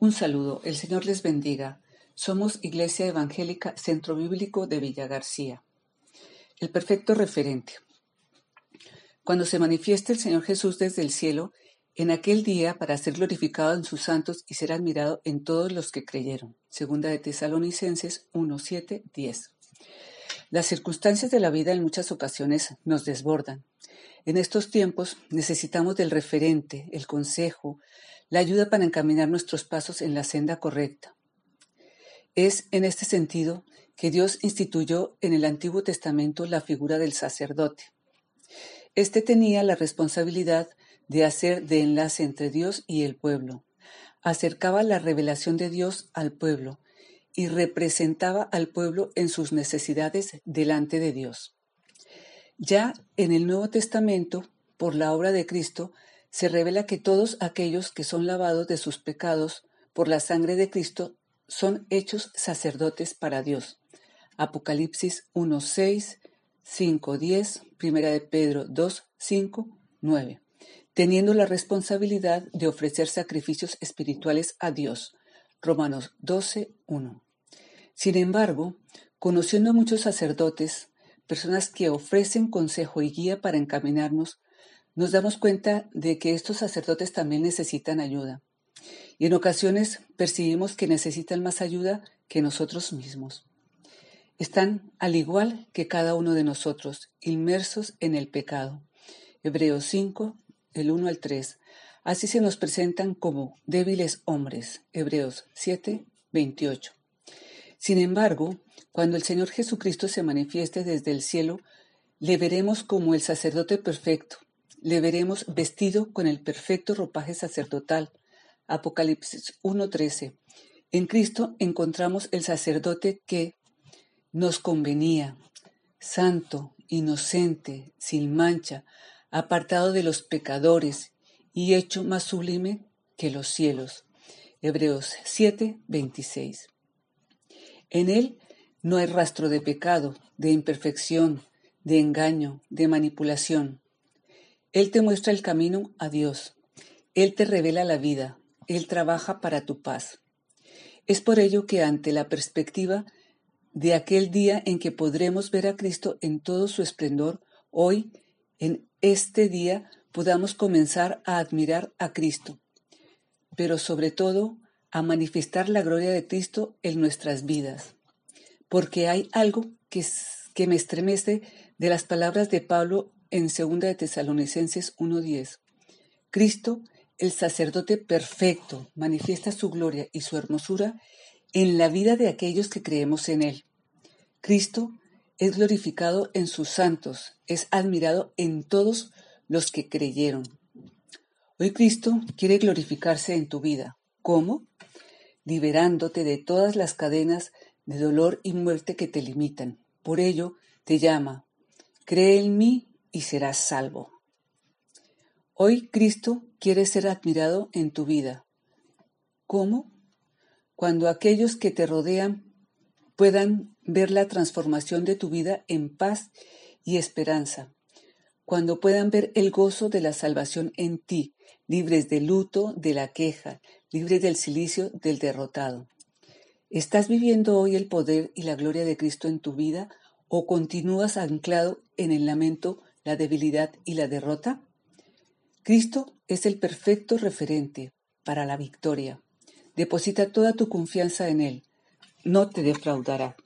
Un saludo, el Señor les bendiga. Somos Iglesia Evangélica Centro Bíblico de Villa García. El perfecto referente. Cuando se manifieste el Señor Jesús desde el cielo, en aquel día para ser glorificado en sus santos y ser admirado en todos los que creyeron. Segunda de Tesalonicenses 1, 7, 10. Las circunstancias de la vida en muchas ocasiones nos desbordan. En estos tiempos necesitamos del referente, el consejo, la ayuda para encaminar nuestros pasos en la senda correcta. Es en este sentido que Dios instituyó en el Antiguo Testamento la figura del sacerdote. Este tenía la responsabilidad de hacer de enlace entre Dios y el pueblo. Acercaba la revelación de Dios al pueblo y representaba al pueblo en sus necesidades delante de Dios. Ya en el Nuevo Testamento, por la obra de Cristo, se revela que todos aquellos que son lavados de sus pecados por la sangre de Cristo son hechos sacerdotes para Dios. Apocalipsis 1.6, 5.10, Primera de Pedro 2.5, 9. Teniendo la responsabilidad de ofrecer sacrificios espirituales a Dios. Romanos 12.1. Sin embargo, conociendo a muchos sacerdotes, personas que ofrecen consejo y guía para encaminarnos nos damos cuenta de que estos sacerdotes también necesitan ayuda. Y en ocasiones percibimos que necesitan más ayuda que nosotros mismos. Están, al igual que cada uno de nosotros, inmersos en el pecado. Hebreos 5, el 1 al 3. Así se nos presentan como débiles hombres. Hebreos 7, 28. Sin embargo, cuando el Señor Jesucristo se manifieste desde el cielo, le veremos como el sacerdote perfecto, le veremos vestido con el perfecto ropaje sacerdotal. Apocalipsis 1.13. En Cristo encontramos el sacerdote que nos convenía, santo, inocente, sin mancha, apartado de los pecadores y hecho más sublime que los cielos. Hebreos 7:26. En él no hay rastro de pecado, de imperfección, de engaño, de manipulación. Él te muestra el camino a Dios. Él te revela la vida. Él trabaja para tu paz. Es por ello que ante la perspectiva de aquel día en que podremos ver a Cristo en todo su esplendor, hoy, en este día, podamos comenzar a admirar a Cristo, pero sobre todo a manifestar la gloria de Cristo en nuestras vidas. Porque hay algo que, que me estremece de las palabras de Pablo en 2 de Tesalonicenses 1.10. Cristo, el sacerdote perfecto, manifiesta su gloria y su hermosura en la vida de aquellos que creemos en Él. Cristo es glorificado en sus santos, es admirado en todos los que creyeron. Hoy Cristo quiere glorificarse en tu vida. ¿Cómo? Liberándote de todas las cadenas de dolor y muerte que te limitan. Por ello te llama, cree en mí y serás salvo. Hoy Cristo quiere ser admirado en tu vida. ¿Cómo? Cuando aquellos que te rodean puedan ver la transformación de tu vida en paz y esperanza. Cuando puedan ver el gozo de la salvación en ti, libres del luto, de la queja, libres del silicio, del derrotado. ¿Estás viviendo hoy el poder y la gloria de Cristo en tu vida o continúas anclado en el lamento la debilidad y la derrota? Cristo es el perfecto referente para la victoria. Deposita toda tu confianza en Él. No te defraudará.